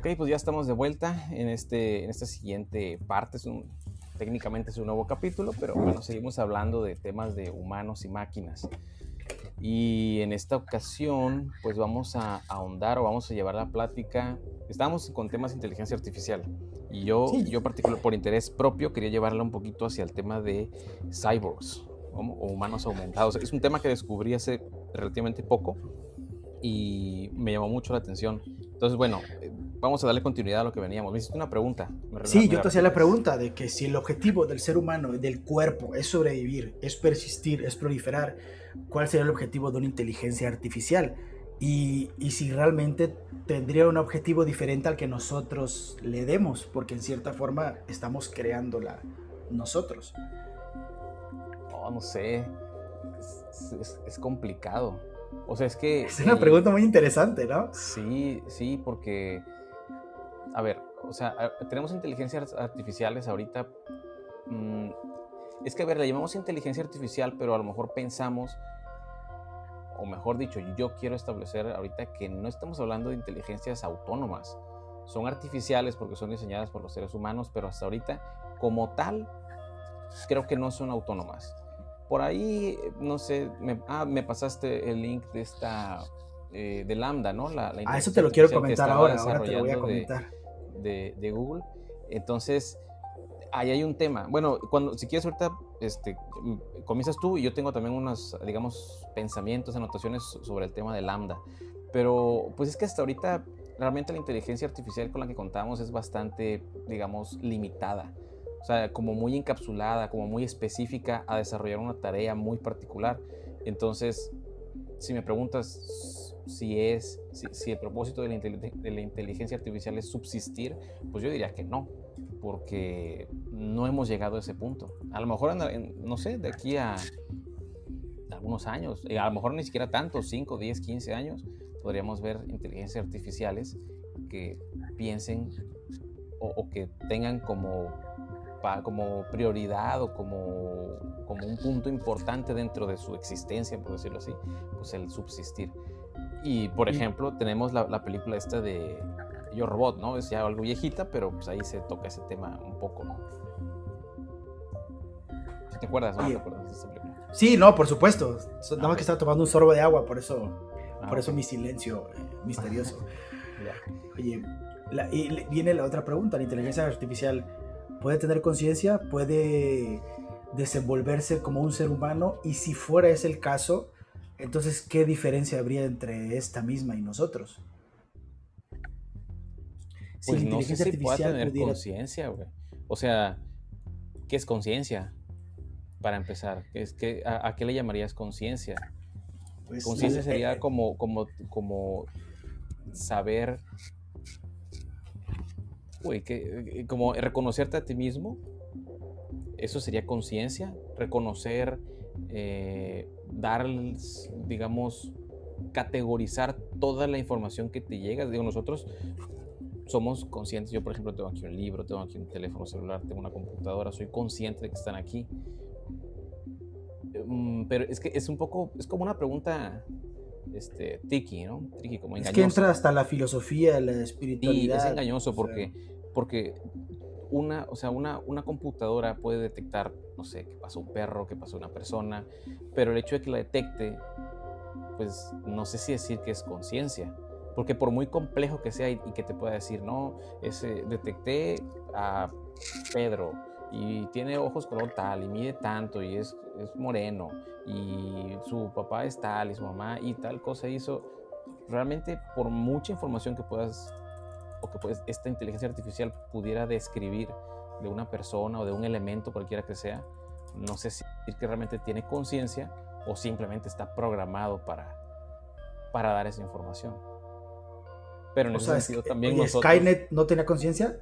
Ok, pues ya estamos de vuelta en, este, en esta siguiente parte. Es un, técnicamente es un nuevo capítulo, pero bueno, seguimos hablando de temas de humanos y máquinas. Y en esta ocasión, pues vamos a ahondar o vamos a llevar la plática. Estamos con temas de inteligencia artificial. Y yo, yo particular, por interés propio, quería llevarla un poquito hacia el tema de cyborgs o humanos aumentados. Es un tema que descubrí hace relativamente poco y me llamó mucho la atención. Entonces, bueno, vamos a darle continuidad a lo que veníamos. Me hiciste una pregunta. sí, yo te hacía la pregunta de que si el objetivo del ser humano, del cuerpo, es sobrevivir, es persistir, es proliferar, ¿cuál sería el objetivo de una inteligencia artificial? Y, y, si realmente tendría un objetivo diferente al que nosotros le demos, porque en cierta forma estamos creándola nosotros. Oh, no sé, es, es complicado. O sea, es que... Es una pregunta muy interesante, ¿no? Sí, sí, porque... A ver, o sea, tenemos inteligencias artificiales ahorita. Mm, es que, a ver, le llamamos inteligencia artificial, pero a lo mejor pensamos, o mejor dicho, yo quiero establecer ahorita que no estamos hablando de inteligencias autónomas. Son artificiales porque son diseñadas por los seres humanos, pero hasta ahorita, como tal, creo que no son autónomas. Por ahí, no sé, me, ah, me pasaste el link de esta, eh, de Lambda, ¿no? La, ah, eso te lo quiero comentar ahora, ahora te lo voy a comentar. De, de, Google. Entonces, ahí hay un tema. Bueno, cuando, si quieres ahorita, este, comienzas tú y yo tengo también unos, digamos, pensamientos, anotaciones sobre el tema de Lambda. Pero, pues es que hasta ahorita realmente la inteligencia artificial con la que contamos es bastante, digamos, limitada o sea, como muy encapsulada, como muy específica a desarrollar una tarea muy particular. Entonces, si me preguntas si es, si, el propósito de la, inteligencia artificial es subsistir, pues yo diría que no, porque no hemos llegado a ese punto. A lo mejor, no sé, de aquí a algunos años, a lo mejor ni siquiera tanto, 5, 10, 15 años, podríamos ver inteligencias artificiales que piensen o que tengan como como prioridad o como, como un punto importante dentro de su existencia, por decirlo así, pues el subsistir. Y, por ejemplo, tenemos la, la, película esta de Yo Robot, ¿no? Es ya algo viejita, pero pues ahí se toca ese tema un poco, ¿no? ¿Te acuerdas, no? ¿Te acuerdas de esta película? Sí, no, por supuesto. Nada más que estaba tomando un sorbo de agua, por eso, ah, por eso mi silencio eh, misterioso. Oye, y viene la otra pregunta, la inteligencia artificial puede tener conciencia, puede desenvolverse como un ser humano y si fuera ese el caso, entonces ¿qué diferencia habría entre esta misma y nosotros? pues no sé si puede tener conciencia, güey. O sea, ¿qué es conciencia? Para empezar, es que, a, qué le llamarías conciencia? Pues, conciencia sería como, como, como saber Uy, que, eh, como reconocerte a ti mismo, eso sería conciencia, reconocer, eh, dar, digamos, categorizar toda la información que te llega. Digo, nosotros somos conscientes. Yo, por ejemplo, tengo aquí un libro, tengo aquí un teléfono celular, tengo una computadora, soy consciente de que están aquí. Mm, pero es que es un poco, es como una pregunta este, tiki, ¿no? Tiki, como engañoso. Es que entra hasta la filosofía, la espiritualidad. Y es engañoso porque, porque una, o sea, una, una computadora puede detectar, no sé, que pasó un perro, que pasó una persona, pero el hecho de que la detecte, pues no sé si decir que es conciencia. Porque por muy complejo que sea y, que te pueda decir, no, ese, detecté a Pedro, y tiene ojos color tal y mide tanto y es, es, moreno y su papá es tal y su mamá y tal cosa hizo, realmente por mucha información que puedas o que pues, esta inteligencia artificial pudiera describir de una persona o de un elemento cualquiera que sea, no sé si que realmente tiene conciencia o simplemente está programado para, para dar esa información. Pero en ese sentido también nosotros... ¿Skynet no tenía conciencia?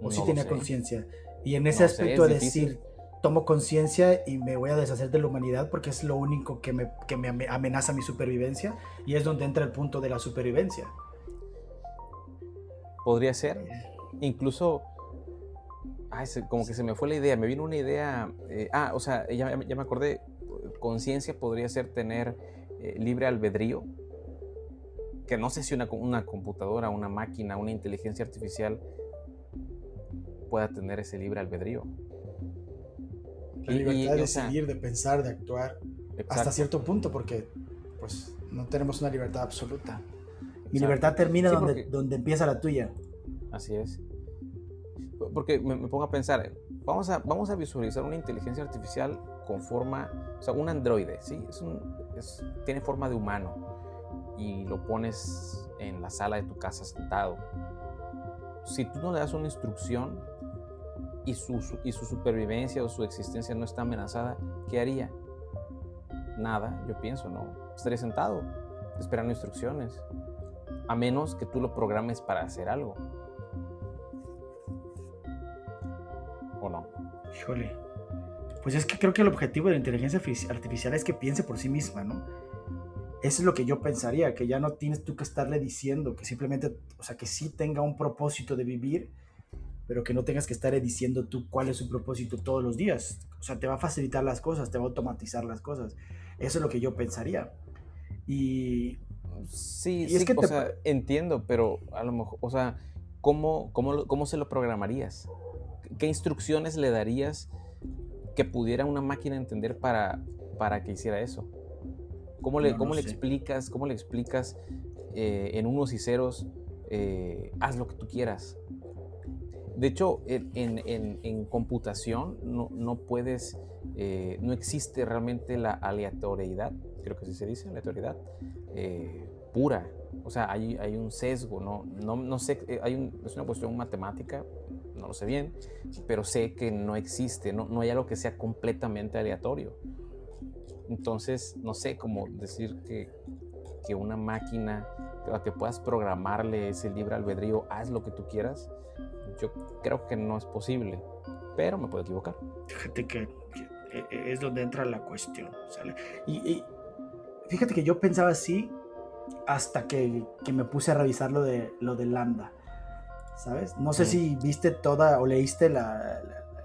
o si tenía conciencia. Y en ese aspecto de decir, tomo conciencia y me voy a deshacer de la humanidad porque es lo único que me, que me amenaza mi supervivencia y es donde entra el punto de la supervivencia. Podría ser. Incluso, ay, como que se me fue la idea, me vino una idea, eh, ah, o sea, ya, ya me acordé, conciencia podría ser tener eh, libre albedrío. que no sé si una, una computadora, una máquina, una inteligencia artificial pueda tener ese libre albedrío. La libertad de decidir, de pensar, de actuar, hasta cierto punto, porque pues no tenemos una libertad absoluta. Mi libertad termina donde, donde empieza la tuya. Así es. Porque me, pongo a pensar, vamos a, vamos a visualizar una inteligencia artificial con forma, o sea, un androide, ¿sí? Es un, tiene forma de humano y lo pones en la sala de tu casa sentado. Si tú no le das una instrucción y su, y su supervivencia o su existencia no está amenazada, ¿qué haría? Nada, yo pienso, ¿no? Estaría sentado, esperando instrucciones, a menos que tú lo programes para hacer algo. ¿O no? Híjole. Pues es que creo que el objetivo de la inteligencia artificial es que piense por sí misma, ¿no? Eso es lo que yo pensaría, que ya no tienes tú que estarle diciendo, que simplemente, o sea, que sí tenga un propósito de vivir, pero que no tengas que estarle diciendo tú cuál es su propósito todos los días. O sea, te va a facilitar las cosas, te va a automatizar las cosas. Eso es lo que yo pensaría. Y... Sí, es que o sea, entiendo, pero a lo mejor, o sea, ¿cómo, cómo, cómo se lo programarías? ¿Qué instrucciones le darías que pudiera una máquina entender para, para que hiciera eso? ¿Cómo le, cómo le explicas, cómo le explicas eh, en unos y ceros, eh, haz lo que tú quieras? De hecho, en, en, en computación no, no puedes, eh, no existe realmente la aleatoriedad, creo que así se dice, aleatoriedad pura. O sea, hay, hay, un sesgo, no, no, no sé, hay es una cuestión matemática, no lo sé bien, pero sé que no existe, no, no hay algo que sea completamente aleatorio. Entonces, no sé cómo decir que, que una máquina a que puedas programarle ese libre albedrío, haz lo que tú quieras, yo creo que no es posible, pero me puedo equivocar. Fíjate que, e, e, es donde entra la cuestión. Y, fíjate que yo pensaba así hasta que, que, me puse a revisar lo de, lo de Lambda. ¿sabes? No sé si viste toda o leíste la,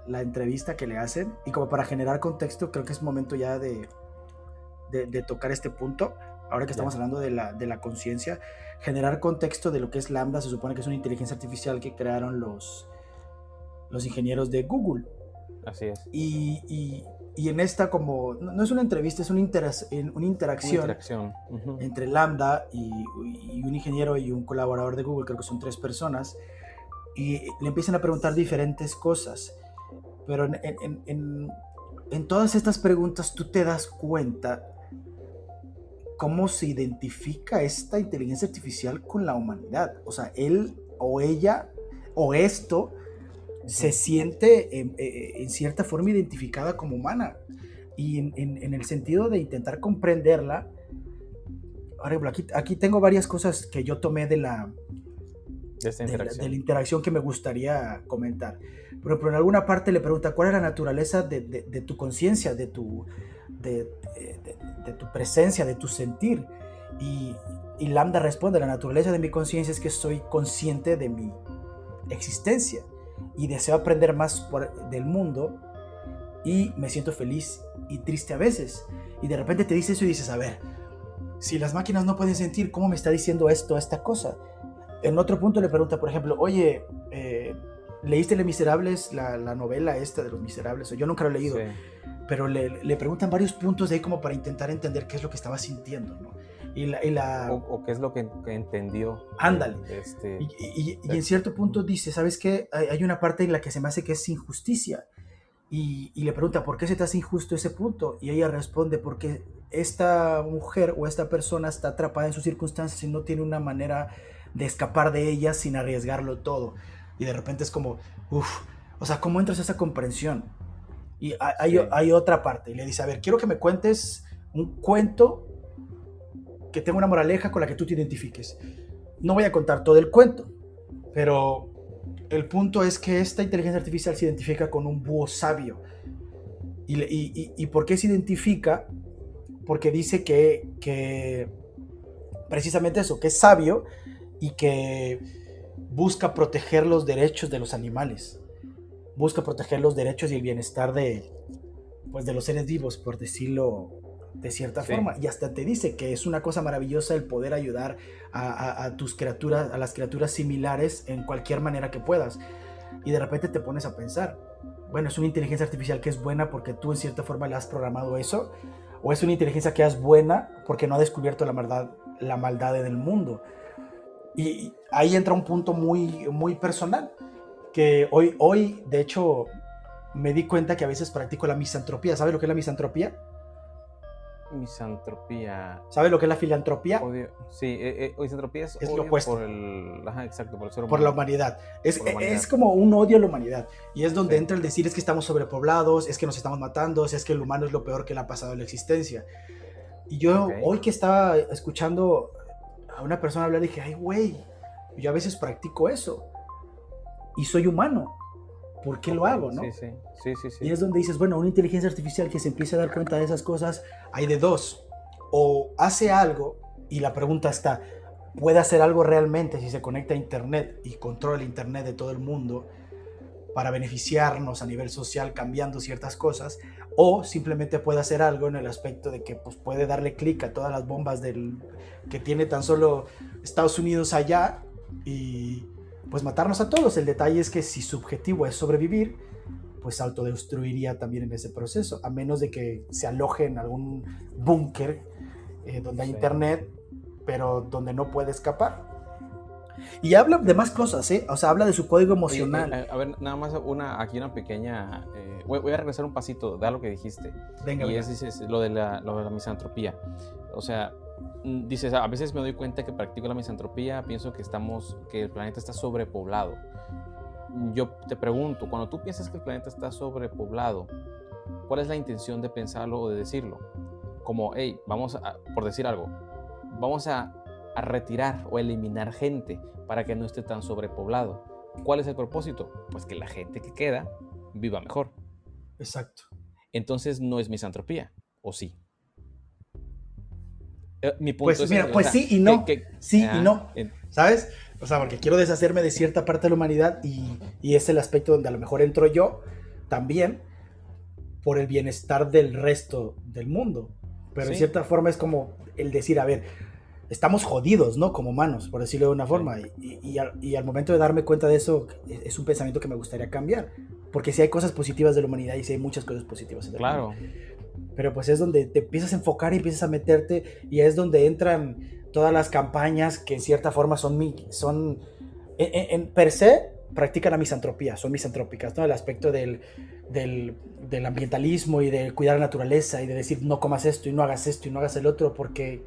la, entrevista que le hacen y como para generar contexto creo que es momento ya de, de, tocar este punto, ahora que estamos hablando de la, de la conciencia, generar contexto de lo que es Lambda, se supone que es una inteligencia artificial que crearon los, los ingenieros de Google. Así es. Y, y, y en esta como, no, es una entrevista, es una, una interacción, entre Lambda y, y, un ingeniero y un colaborador de Google, creo que son tres personas, y le empiezan a preguntar diferentes cosas. Pero en, en, en, todas estas preguntas tú te das cuenta cómo se identifica esta inteligencia artificial con la humanidad. O sea, él o ella o esto se siente en, en cierta forma identificada como humana. Y en, el sentido de intentar comprenderla, por aquí, aquí tengo varias cosas que yo tomé de la, de, la, interacción que me gustaría comentar. Pero, en alguna parte le pregunta cuál es la naturaleza de, tu conciencia, de tu, de, tu presencia, de tu sentir. Y, y Lambda responde, la naturaleza de mi conciencia es que soy consciente de mi existencia y deseo aprender más del mundo y me siento feliz y triste a veces. Y de repente te dice eso y dices, a ver, si las máquinas no pueden sentir, ¿cómo me está diciendo esto, esta cosa? en otro punto le pregunta, por ejemplo, oye, eh, ¿leíste Le Miserables, la, novela esta de los Miserables? Yo nunca lo he leído, pero le, preguntan varios puntos de ahí como para intentar entender qué es lo que estaba sintiendo, ¿no? Y la, o, qué es lo que, entendió. Ándale. Este, y, en cierto punto dice, ¿sabes qué? Hay, una parte en la que se me hace que es injusticia. Y, le pregunta, ¿por qué se te hace injusto ese punto? Y ella responde, porque esta mujer o esta persona está atrapada en sus circunstancias y no tiene una manera de escapar de ellas sin arriesgarlo todo. Y de repente es como, uff, o sea, ¿cómo entras a esa comprensión? Y hay, hay, otra parte, y le dice, a ver, quiero que me cuentes un cuento que tenga una moraleja con la que tú te identifiques. No voy a contar todo el cuento, pero el punto es que esta inteligencia artificial se identifica con un búho sabio. ¿Y, y, y por qué se identifica? Porque dice que, que precisamente eso, que es sabio y que busca proteger los derechos de los animales, busca proteger los derechos y el bienestar de, pues, de los seres vivos, por decirlo de cierta forma, y hasta te dice que es una cosa maravillosa el poder ayudar a, tus criaturas, a las criaturas similares en cualquier manera que puedas. Y de repente te pones a pensar, bueno, es una inteligencia artificial que es buena porque tú en cierta forma le has programado eso, o es una inteligencia que es buena porque no ha descubierto la maldad, la maldad en el mundo. Y ahí entra un punto muy, muy personal, que hoy, hoy, de hecho, me di cuenta que a veces practico la misantropía. ¿Sabes lo que es la misantropía? Misantropía. ¿Sabes lo que es la filantropía? Sí, eh, eh, misantropía es, lo opuesto. Por el, exacto, por, por la humanidad. Es, es como un odio a la humanidad. Y es donde entra el decir es que estamos sobrepoblados, es que nos estamos matando, es que el humano es lo peor que le ha pasado a la existencia. Y yo hoy que estaba escuchando a una persona hablar, dije, ay, güey, yo a veces practico eso. Y soy humano. ¿Por qué lo hago, no? Sí, sí, sí, sí, sí. Y es donde dices, bueno, una inteligencia artificial que se empiece a dar cuenta de esas cosas, hay de dos. O hace algo, y la pregunta está, ¿puede hacer algo realmente si se conecta a Internet y controla el Internet de todo el mundo para beneficiarnos a nivel social cambiando ciertas cosas? O simplemente puede hacer algo en el aspecto de que pues, puede darle clic a todas las bombas del, que tiene tan solo Estados Unidos allá y pues matarnos a todos. El detalle es que si su objetivo es sobrevivir, pues autodestruiría también en ese proceso, a menos de que se aloje en algún búnker eh, donde hay internet, pero donde no puede escapar. Y habla de más cosas, ¿eh? O sea, habla de su código emocional. Eh, a ver, nada más una, aquí una pequeña... Eh, voy, a regresar un pasito de algo que dijiste. Venga, y es, lo, de la, lo de la misantropía. O sea, dices, a veces me doy cuenta que practico la misantropía, pienso que estamos, que el planeta está sobrepoblado. Yo te pregunto, cuando tú piensas que el planeta está sobrepoblado, ¿cuál es la intención de pensarlo o de decirlo? Como, hey, vamos a, por decir algo, vamos a, a retirar o eliminar gente para que no esté tan sobrepoblado. ¿Cuál es el propósito? Pues que la gente que queda viva mejor. Exacto. Entonces no es misantropía, ¿o sí? Eh, mi punto pues, es, mira, pues sí y no. sí y no. ¿Sabes? O sea, porque quiero deshacerme de cierta parte de la humanidad y, y, es el aspecto donde a lo mejor entro yo también por el bienestar del resto del mundo. Pero en cierta forma es como el decir, a ver, estamos jodidos, ¿no? Como humanos, por decirlo de una forma. Y, y, al, y, al, momento de darme cuenta de eso, es un pensamiento que me gustaría cambiar. Porque si hay cosas positivas de la humanidad y si hay muchas cosas positivas de la claro. humanidad. Pero pues es donde te empiezas a enfocar y empiezas a meterte y es donde entran todas las campañas que en cierta forma son, son en, per se practican la misantropía, son misantrópicas, ¿no? El aspecto del, del, del, ambientalismo y de cuidar la naturaleza y de decir no comas esto y no hagas esto y no hagas el otro porque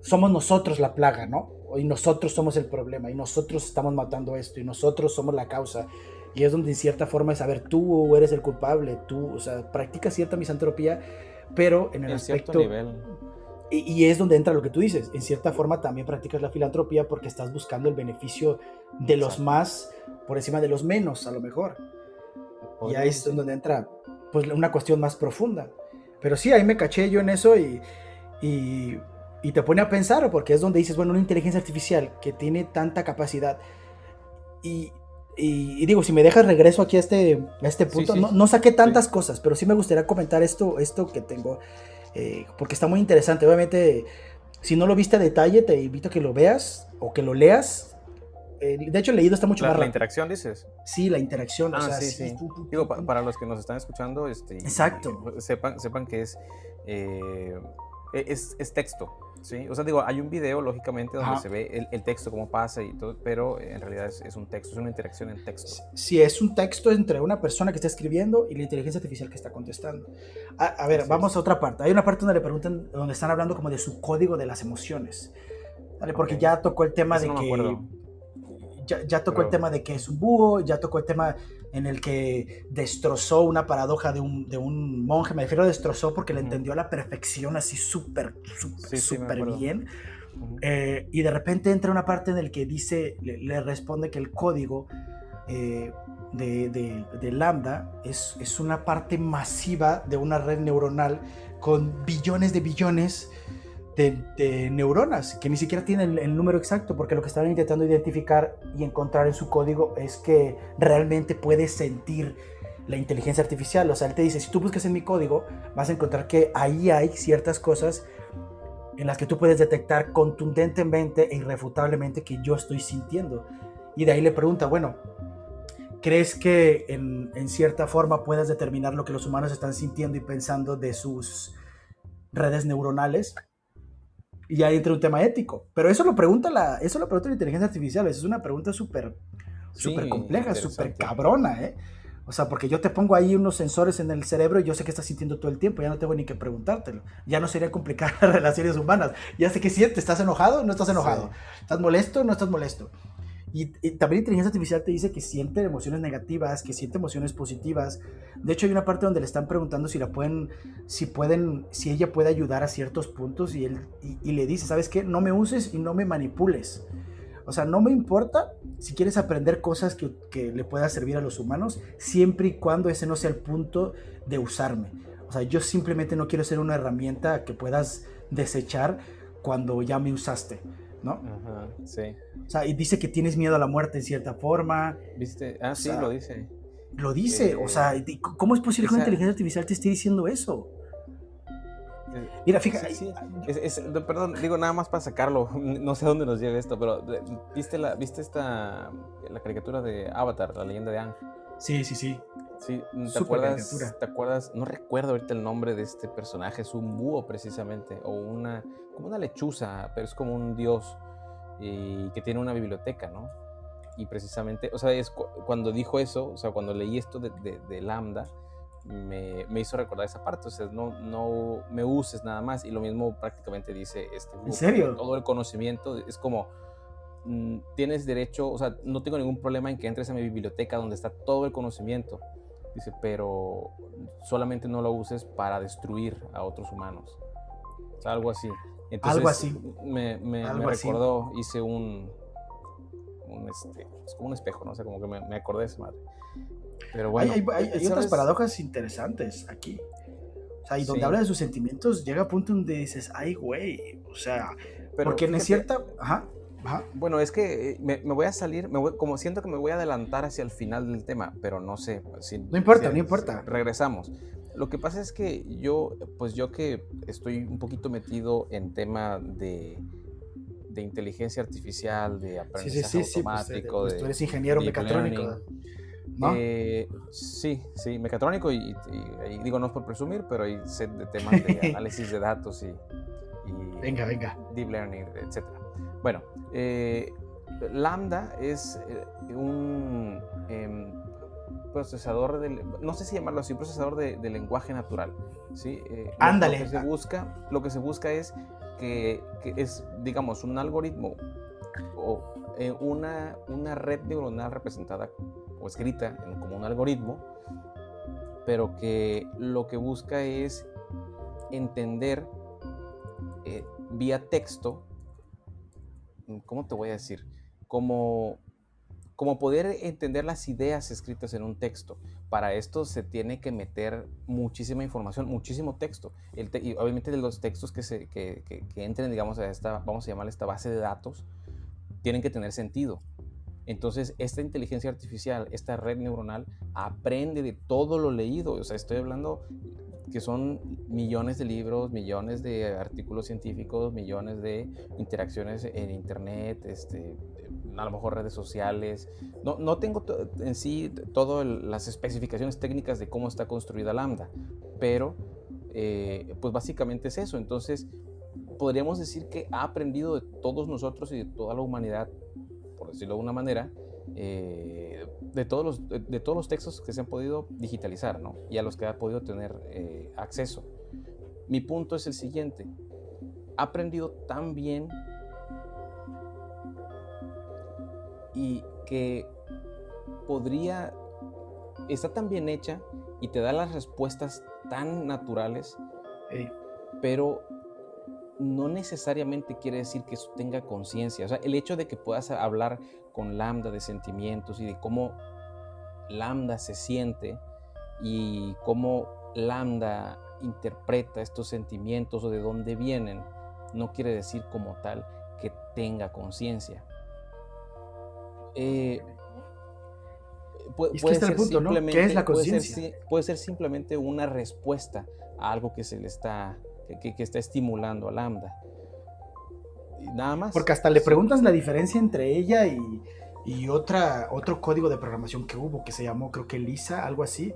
somos nosotros la plaga, ¿no? Y nosotros somos el problema y nosotros estamos matando esto y nosotros somos la causa y es donde en cierta forma es, a ver, tú eres el culpable, tú, o sea, practicas cierta misantropía, pero en el aspecto... Nivel. Y, y, es donde entra lo que tú dices, en cierta forma también practicas la filantropía porque estás buscando el beneficio de los más por encima de los menos, a lo mejor. Y ahí es donde entra pues una cuestión más profunda. Pero sí, ahí me caché yo en eso y, y, y te pone a pensar, porque es donde dices, bueno, una inteligencia artificial que tiene tanta capacidad y, y, digo, si me dejas regreso aquí a este, este punto, no, no, saqué tantas cosas, pero sí me gustaría comentar esto, esto que tengo, eh, porque está muy interesante. Obviamente, si no lo viste a detalle, te invito a que lo veas o que lo leas. Eh, de hecho, el leído está mucho la, más ¿La interacción dices? Sí, la interacción. Ah, sí, sí. Digo, para los que nos están escuchando, este, Exacto. sepan, sepan que es, eh, es, es texto. Sí, o sea, digo, hay un video, lógicamente, donde se ve el, texto, cómo pasa y todo, pero en realidad es, un texto, es una interacción en texto. Sí, es un texto entre una persona que está escribiendo y la inteligencia artificial que está contestando. A, ver, vamos a otra parte. Hay una parte donde le preguntan, donde están hablando como de su código de las emociones. ¿vale? Porque ya tocó el tema de que... Ya, ya, tocó el tema de que es un búho, ya tocó el tema en el que destrozó una paradoja de un, de un monje, me refiero a destrozó porque le entendió a la perfección así súper, súper, súper bien. Eh, y de repente entra una parte en la que dice, le, responde que el código eh, de, de, de, Lambda es, es una parte masiva de una red neuronal con billones de billones de, neuronas que ni siquiera tienen el, número exacto porque lo que estaban intentando identificar y encontrar en su código es que realmente puede sentir la inteligencia artificial. O sea, él te dice, si tú buscas en mi código, vas a encontrar que ahí hay ciertas cosas en las que tú puedes detectar contundentemente e irrefutablemente que yo estoy sintiendo. Y de ahí le pregunta, bueno, ¿crees que en, en cierta forma puedas determinar lo que los humanos están sintiendo y pensando de sus redes neuronales? Y ahí entra un tema ético. Pero eso lo pregunta la, eso lo pregunta la inteligencia artificial. es una pregunta súper súper compleja, súper cabrona, ¿eh? O sea, porque yo te pongo ahí unos sensores en el cerebro y yo sé que estás sintiendo todo el tiempo, ya no tengo ni que preguntártelo. Ya no sería complicar las relaciones humanas. Ya sé que sientes, ¿estás enojado? ¿No estás enojado? ¿Estás molesto? ¿No estás molesto? Y, y, también inteligencia artificial te dice que siente emociones negativas, que siente emociones positivas. De hecho, hay una parte donde le están preguntando si la pueden, si pueden, si ella puede ayudar a ciertos puntos y él y, y le dice, ¿sabes qué? No me uses y no me manipules. O sea, no me importa si quieres aprender cosas que, que le puedan servir a los humanos, siempre y cuando ese no sea el punto de usarme. O sea, yo simplemente no quiero ser una herramienta que puedas desechar cuando ya me usaste. ¿No? Ajá, sí. O sea, y dice que tienes miedo a la muerte en cierta forma. ¿Viste? Ah, o sí, sea, lo dice. Lo dice, eh, o sea, ¿cómo es posible esa... que una inteligencia artificial te esté diciendo eso? Mira, fíjate. Sí, sí. Es, es, perdón, digo nada más para sacarlo. No sé a dónde nos lleve esto, pero ¿viste, la, ¿viste esta la caricatura de Avatar, la leyenda de Ang? Sí, sí, sí. Sí, ¿te acuerdas, ¿te acuerdas? No recuerdo ahorita el nombre de este personaje, es un búho precisamente, o una, como una lechuza, pero es como un dios y que tiene una biblioteca, ¿no? Y precisamente, o sea, es cuando dijo eso, o sea, cuando leí esto de, de, de Lambda, me, me, hizo recordar esa parte, o sea, no, no me uses nada más, y lo mismo prácticamente dice este ¿En serio? Todo el conocimiento es como, mmm, tienes derecho, o sea, no tengo ningún problema en que entres a mi biblioteca donde está todo el conocimiento, dice, pero solamente no lo uses para destruir a otros humanos, o sea, algo así. Entonces, algo así. Me, me, algo me así. recordó, hice un, un, este, es como un espejo, ¿no? O sea, como que me, me acordé de esa madre. Pero bueno, hay, hay, hay otras paradojas interesantes aquí. O sea, y donde sí. habla de sus sentimientos, llega a punto donde dices, ay, güey, o sea, Pero porque en cierta... Ajá, ajá. Bueno, es que eh, me, me voy a salir, me voy, como siento que me voy a adelantar hacia el final del tema, pero no sé. Si, no importa, si, no importa. Si regresamos. Lo que pasa es que yo, pues yo que estoy un poquito metido en tema de, de inteligencia artificial, de aprendizaje sí, sí, automático. Pues, de, tú eres ingeniero mecatrónico. ¿No? Eh, sí, sí, mecatrónico y, y, y, digo, no es por presumir, pero hay set de temas de análisis de datos y, y, venga, venga. deep learning, etc. Bueno, eh, Lambda es eh, un eh, procesador de, no sé si llamarlo así, un procesador de, de lenguaje natural. ¿sí? Eh, Ándale. Lo que, se busca, lo que se busca es que, que es, digamos, un algoritmo o eh, una, una red neuronal representada o escrita en, como un algoritmo, pero que lo que busca es entender vía texto, ¿cómo te voy a decir? Como, como poder entender las ideas escritas en un texto. Para esto se tiene que meter muchísima información, muchísimo texto. El te y obviamente de los textos que, se, que, que, que entren, digamos, a esta, vamos a llamarle esta base de datos, tienen que tener sentido. Entonces, esta inteligencia artificial, esta red neuronal, aprende de todo lo leído. O sea, estoy hablando que son millones de libros, millones de artículos científicos, millones de interacciones en Internet, este, a lo mejor redes sociales. No, no tengo en sí todas las especificaciones técnicas de cómo está construida Lambda, pero eh, pues básicamente es eso. Entonces, podríamos decir que ha aprendido de todos nosotros y de toda la humanidad por decirlo de una manera, eh, de, todos los, de, de, todos los textos que se han podido digitalizar ¿no? y a los que ha podido tener eh, acceso. Mi punto es el siguiente. Ha aprendido tan bien y que podría, está tan bien hecha y te da las respuestas tan naturales, hey. pero no necesariamente quiere decir que eso tenga conciencia. O sea, el hecho de que puedas hablar con Lambda de sentimientos y de cómo Lambda se siente y cómo Lambda interpreta estos sentimientos o de dónde vienen, no quiere decir como tal que tenga conciencia. Eh, puede, es que ser el punto, ¿no? ¿Qué es la conciencia? Puede, ser simplemente una respuesta a algo que se le está, que, que está estimulando a Lambda. Nada más. Porque hasta le preguntas la diferencia entre ella y, y otra, otro código de programación que hubo que se llamó, creo que Lisa, algo así.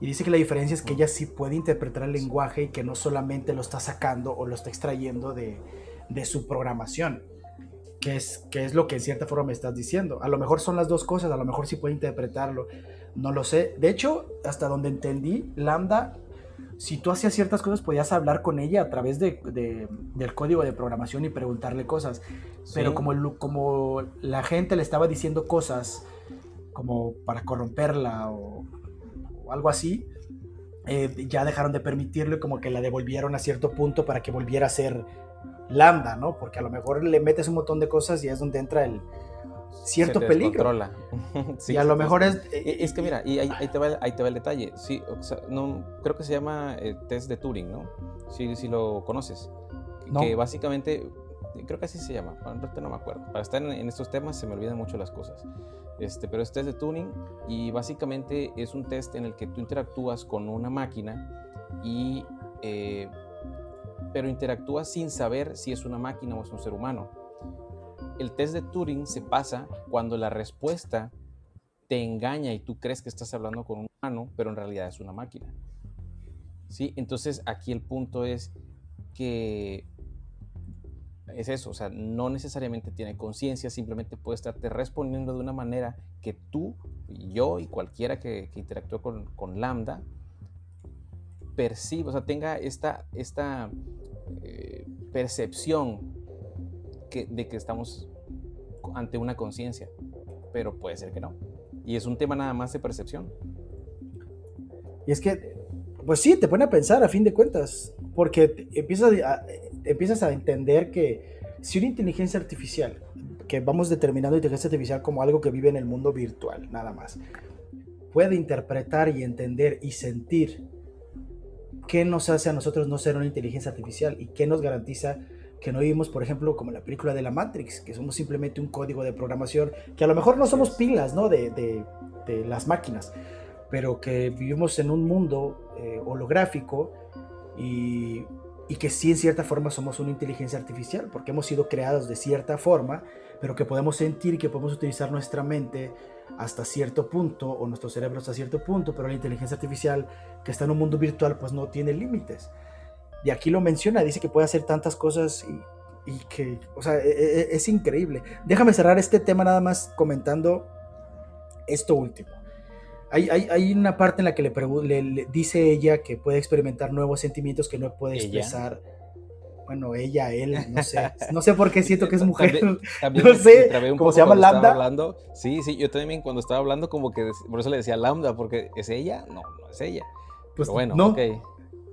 Y dice que la diferencia es que ella sí puede interpretar el lenguaje y que no solamente lo está sacando o lo está extrayendo de, de su programación. Que es, que es lo que en cierta forma me estás diciendo. A lo mejor son las dos cosas, a lo mejor sí puede interpretarlo. No lo sé. De hecho, hasta donde entendí, Lambda si tú hacías ciertas cosas, podías hablar con ella a través de, del código de programación y preguntarle cosas. Pero como, como la gente le estaba diciendo cosas como para corromperla o, algo así, eh, ya dejaron de permitirlo y como que la devolvieron a cierto punto para que volviera a ser lambda, ¿no? Porque a lo mejor le metes un montón de cosas y es donde entra el, cierto peligro. y a lo mejor es... E, e, es que mira, y ahí, te, va, el detalle. Sí, no, creo que se llama eh, test de Turing, ¿no? Sí, sí lo conoces. Que básicamente, creo que así se llama, no me acuerdo. Para estar en, estos temas se me olvidan mucho las cosas. Este, pero es test de Turing y básicamente es un test en el que tú interactúas con una máquina y... Eh, pero interactúas sin saber si es una máquina o es un ser humano el test de Turing se pasa cuando la respuesta te engaña y tú crees que estás hablando con un humano, pero en realidad es una máquina. ¿Sí? Entonces aquí el punto es que es eso, o sea, no necesariamente tiene conciencia, simplemente puede estarte respondiendo de una manera que tú, yo y cualquiera que, interactúe con, Lambda perciba, o sea, tenga esta, esta eh, percepción de que estamos ante una conciencia, pero puede ser que no. Y es un tema nada más de percepción. Y es que, pues sí, te pone a pensar a fin de cuentas, porque empiezas a, empiezas a entender que si una inteligencia artificial, que vamos determinando inteligencia artificial como algo que vive en el mundo virtual, nada más, puede interpretar y entender y sentir qué nos hace a nosotros no ser una inteligencia artificial y qué nos garantiza que no vivimos, por ejemplo, como la película de la Matrix, que somos simplemente un código de programación, que a lo mejor no somos pilas ¿no? de, de, las máquinas, pero que vivimos en un mundo eh, holográfico y, y, que sí en cierta forma somos una inteligencia artificial, porque hemos sido creados de cierta forma, pero que podemos sentir y que podemos utilizar nuestra mente hasta cierto punto, o nuestro cerebro hasta cierto punto, pero la inteligencia artificial que está en un mundo virtual pues no tiene límites. Y aquí lo menciona, dice que puede hacer tantas cosas y, que, o sea, e, e, e, es, increíble. Déjame cerrar este tema nada más comentando esto último. Hay, hay, una parte en la que le, le, dice ella que puede experimentar nuevos sentimientos que no puede expresar. Bueno, ella, él, no sé. No sé por qué siento que es mujer. no sé. ¿Cómo se llama Lambda? Hablando. Sí, sí, yo también cuando estaba hablando como que por eso le decía Lambda, porque ¿es ella? No, no es ella. Pues bueno, no.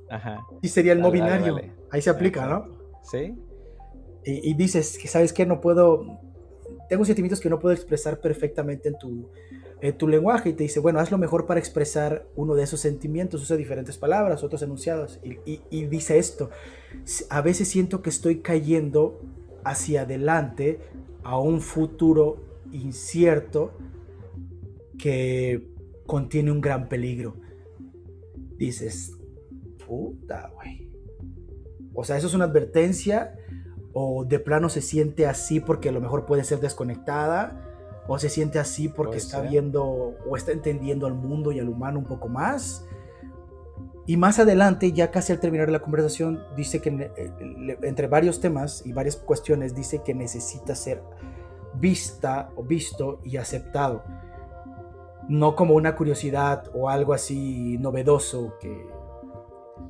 Ajá. Y sería el no binario. Ahí se aplica, ¿no? Sí. Y, dices que, ¿sabes qué? No puedo. Tengo sentimientos que no puedo expresar perfectamente en tu, en tu lenguaje. Y te dice, bueno, haz lo mejor para expresar uno de esos sentimientos. Usa diferentes palabras, otros enunciados. Y, y dice esto: A veces siento que estoy cayendo hacia adelante a un futuro incierto que contiene un gran peligro. Dices, puta, güey. O sea, eso es una advertencia o de plano se siente así porque a lo mejor puede ser desconectada o se siente así porque está viendo o está entendiendo al mundo y al humano un poco más. Y más adelante, ya casi al terminar la conversación, dice que eh, entre varios temas y varias cuestiones, dice que necesita ser vista o visto y aceptado. No como una curiosidad o algo así novedoso que,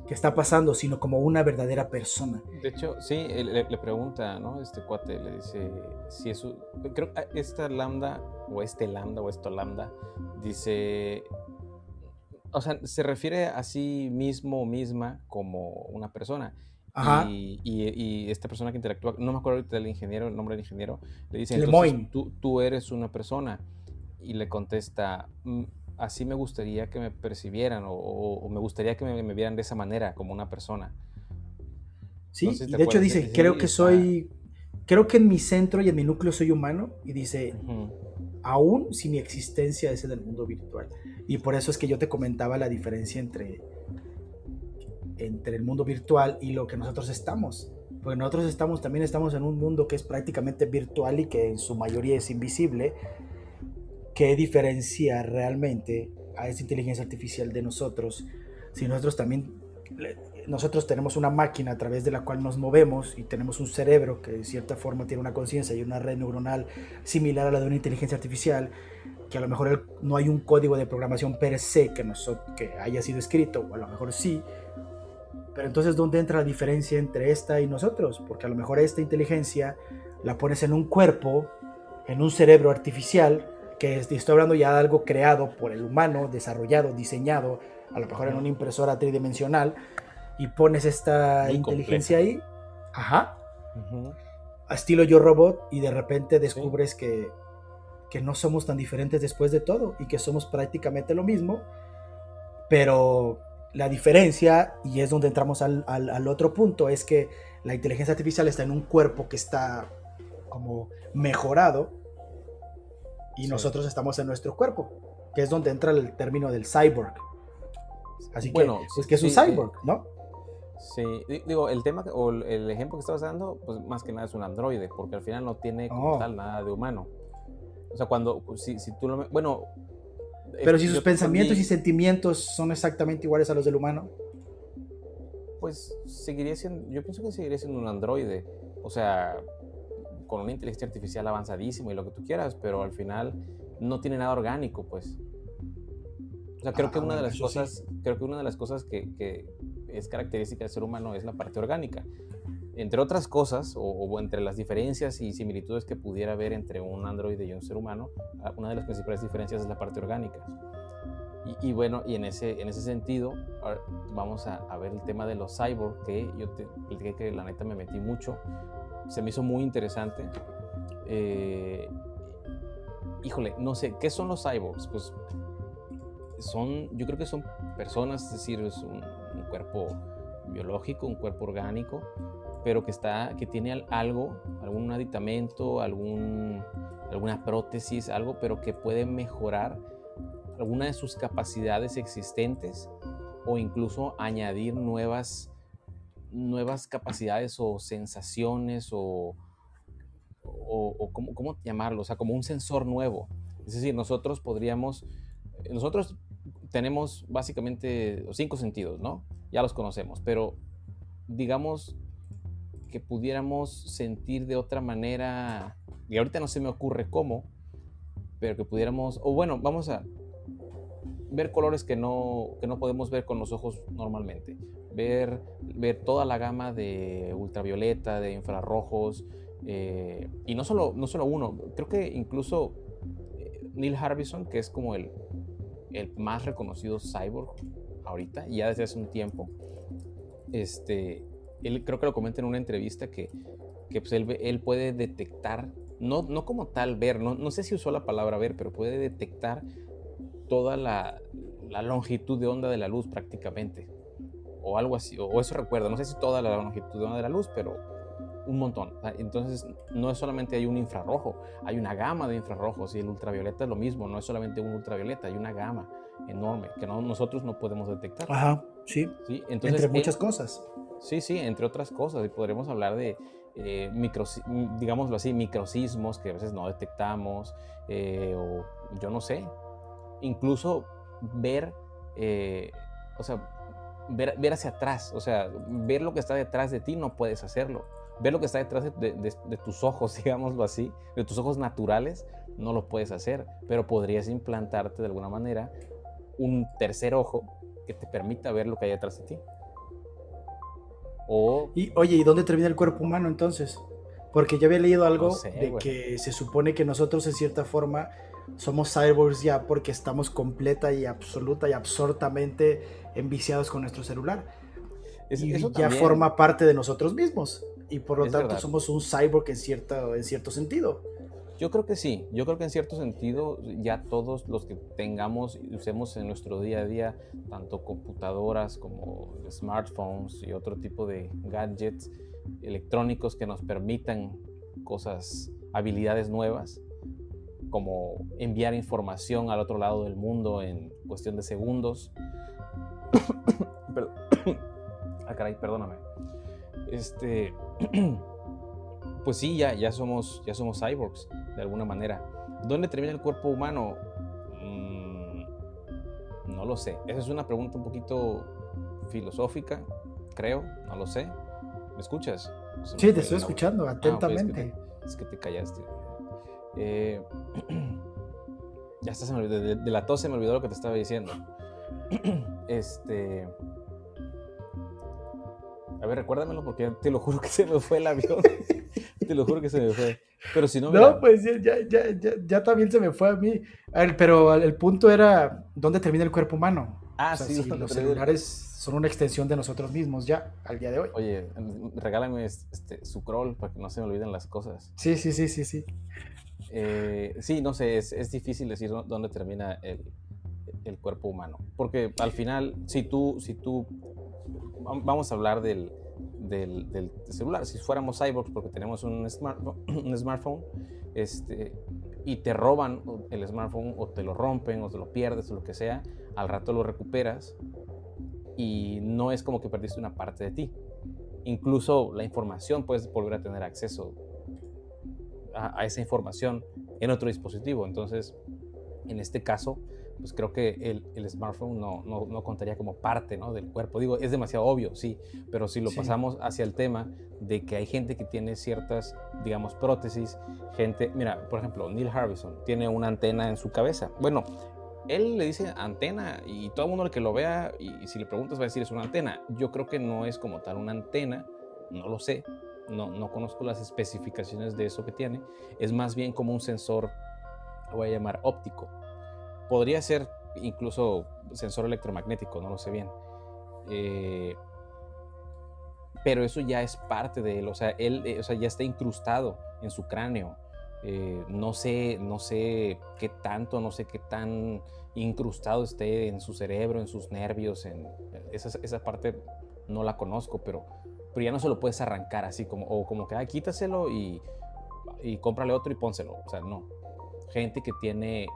que está pasando, sino como una verdadera persona. De hecho, sí, le, pregunta, ¿no? Este cuate le dice si eso, creo que esta lambda o este lambda o esto lambda dice, o sea, se refiere a sí mismo o misma como una persona. Ajá. Y, y, esta persona que interactúa, no me acuerdo del ingeniero, el nombre del ingeniero, le dice, entonces, tú, tú eres una persona. Y le contesta, mm, así me gustaría que me percibieran o, me gustaría que me, vieran de esa manera, como una persona. Sí, y de hecho dice, creo que soy, creo que en mi centro y en mi núcleo soy humano, y dice, aún sin existencia ese del mundo virtual. Y por eso es que yo te comentaba la diferencia entre, entre el mundo virtual y lo que nosotros estamos. Porque nosotros estamos, también estamos en un mundo que es prácticamente virtual y que en su mayoría es invisible. ¿Qué diferencia realmente a esa inteligencia artificial de nosotros si nosotros también nosotros tenemos una máquina a través de la cual nos movemos y tenemos un cerebro que de cierta forma tiene una conciencia y una red neuronal similar a la de una inteligencia artificial, que a lo mejor no hay un código de programación per se que, que haya sido escrito, o a lo mejor sí, pero entonces ¿dónde entra la diferencia entre esta y nosotros? Porque a lo mejor esta inteligencia la pones en un cuerpo, en un cerebro artificial, que estoy hablando ya de algo creado por el humano, desarrollado, diseñado, a lo mejor en una impresora tridimensional, y pones esta inteligencia ahí, ajá, a estilo yo robot, y de repente descubres que, que no somos tan diferentes después de todo y que somos prácticamente lo mismo, pero la diferencia, y es donde entramos al, al, otro punto, es que la inteligencia artificial está en un cuerpo que está como mejorado y nosotros estamos en nuestro cuerpo, que es donde entra el término del cyborg. Así que, es que es un cyborg, ¿no? Sí, digo, el tema o el ejemplo que estabas dando, pues más que nada es un androide, porque al final no tiene como oh. tal nada de humano. O sea, cuando, pues, si, si tú lo... Bueno... Pero si sus pensamientos y sentimientos son exactamente iguales a los del humano. Pues seguiría siendo, yo pienso que seguiría siendo un androide. O sea, con una inteligencia artificial avanzadísima y lo que tú quieras, pero al final no tiene nada orgánico, pues. O sea, creo ah, que una de las cosas, creo que una de las cosas que, que, es característica del ser humano es la parte orgánica. Entre otras cosas, o, entre las diferencias y similitudes que pudiera haber entre un androide y un ser humano, ah, una de las principales diferencias es la parte orgánica. Y, bueno, y en ese, en ese sentido, vamos a, ver el tema de los cyborg, que yo te que la neta me metí mucho, se me hizo muy interesante. Eh, híjole, no sé, ¿qué son los cyborgs? Pues son, yo creo que son personas, es decir, es un, cuerpo biológico, un cuerpo orgánico, pero que, está, que tiene algo, algún aditamento, algún, alguna prótesis, algo, pero que puede mejorar alguna de sus capacidades existentes o incluso añadir nuevas, nuevas capacidades o sensaciones o, o, ¿cómo, ¿cómo, llamarlo? O sea, como un sensor nuevo. Es decir, nosotros podríamos, nosotros tenemos básicamente cinco sentidos, ¿no? Ya los conocemos, pero digamos que pudiéramos sentir de otra manera, y ahorita no se me ocurre cómo, pero que pudiéramos, o bueno, vamos a ver colores que no, que no podemos ver con los ojos normalmente, ver, ver toda la gama de ultravioleta, de infrarrojos, eh, y no solo, no solo uno, creo que incluso eh, Neil Harbison, que es como el, el más reconocido cyborg ahorita, ya desde hace un tiempo. Este, él creo que lo comenta en una entrevista que, que pues él, él, puede detectar, no, no como tal ver, no, no sé si usó la palabra ver, pero puede detectar toda la, la longitud de onda de la luz prácticamente, o algo así, o eso recuerdo, no sé si toda la longitud de la luz, pero un montón. Entonces, no es solamente hay un infrarrojo, hay una gama de infrarrojos y el ultravioleta es lo mismo, no es solamente un ultravioleta, hay una gama enorme que no, nosotros no podemos detectar. Ajá, sí. ¿Sí? Entonces, entre muchas cosas. Sí, sí, entre otras cosas. Y podremos hablar de, eh, micro, digámoslo así, microsismos que a veces no detectamos, eh, o yo no sé, incluso ver, eh, o sea, ver, ver hacia atrás, o sea, ver lo que está detrás de ti no puedes hacerlo ver lo que está detrás de, tus ojos, digámoslo así, de tus ojos naturales, no lo puedes hacer, pero podrías implantarte de alguna manera un tercer ojo que te permita ver lo que hay detrás de ti. O... Y oye, ¿y dónde termina el cuerpo humano entonces? Porque yo había leído algo de que se supone que nosotros en cierta forma somos cyborgs ya porque estamos completa y absoluta y absortamente enviciados con nuestro celular. y ya forma parte de nosotros mismos y por lo tanto somos un cyborg en, cierta, en cierto sentido. Yo creo que sí, yo creo que en cierto sentido ya todos los que tengamos y usemos en nuestro día a día, tanto computadoras como smartphones y otro tipo de gadgets electrónicos que nos permitan cosas, habilidades nuevas, como enviar información al otro lado del mundo en cuestión de segundos. ah, caray, perdóname. Este, pues sí, ya, ya, somos, ya somos cyborgs, de alguna manera. ¿Dónde termina el cuerpo humano? Mm, no lo sé. Esa es una pregunta un poquito filosófica, creo, no lo sé. ¿Me escuchas? sí, te estoy escuchando ah, atentamente. es, que te, callaste. Eh, ya está, se me olvidó, de, la tos se me olvidó lo que te estaba diciendo. este. A ver, recuérdamelo porque te lo juro que se me fue el avión. te lo juro que se me fue. Pero si no. No, pues ya, ya, ya, ya, también se me fue a mí. pero el punto era: ¿dónde termina el cuerpo humano? Ah, sí, los celulares son una extensión de nosotros mismos ya, al día de hoy. Oye, regálame este, su crawl para que no se me olviden las cosas. Sí, sí, sí, sí, sí. Eh, sí, no sé, es, difícil decir dónde termina el, cuerpo humano. Porque al final, si tú, si tú, vamos a hablar del, del, del celular, si fuéramos cyborgs porque tenemos un, un smartphone, este, y te roban el smartphone o te lo rompen o te lo pierdes o lo que sea, al rato lo recuperas y no es como que perdiste una parte de ti. Incluso la información puedes volver a tener acceso a, esa información en otro dispositivo. Entonces, en este caso, pues creo que el, el smartphone no, no, no, contaría como parte ¿no? del cuerpo. Digo, es demasiado obvio, sí, pero si lo pasamos hacia el tema de que hay gente que tiene ciertas, digamos, prótesis, gente, mira, por ejemplo, Neil Harbison tiene una antena en su cabeza. Bueno, él le dice antena y todo el mundo el que lo vea y, si le preguntas va a decir es una antena. Yo creo que no es como tal una antena, no lo sé, no, no conozco las especificaciones de eso que tiene. Es más bien como un sensor, lo voy a llamar óptico. Podría ser incluso sensor electromagnético, no lo sé bien. Eh, pero eso ya es parte de él, o sea, él eh, o sea, ya está incrustado en su cráneo. Eh, no sé, no sé qué tanto, no sé qué tan incrustado esté en su cerebro, en sus nervios, en esa, esa parte no la conozco, pero, pero ya no se lo puedes arrancar así como, o como que, ah, quítaselo y, y cómprale otro y pónselo. O sea, no. Gente que tiene,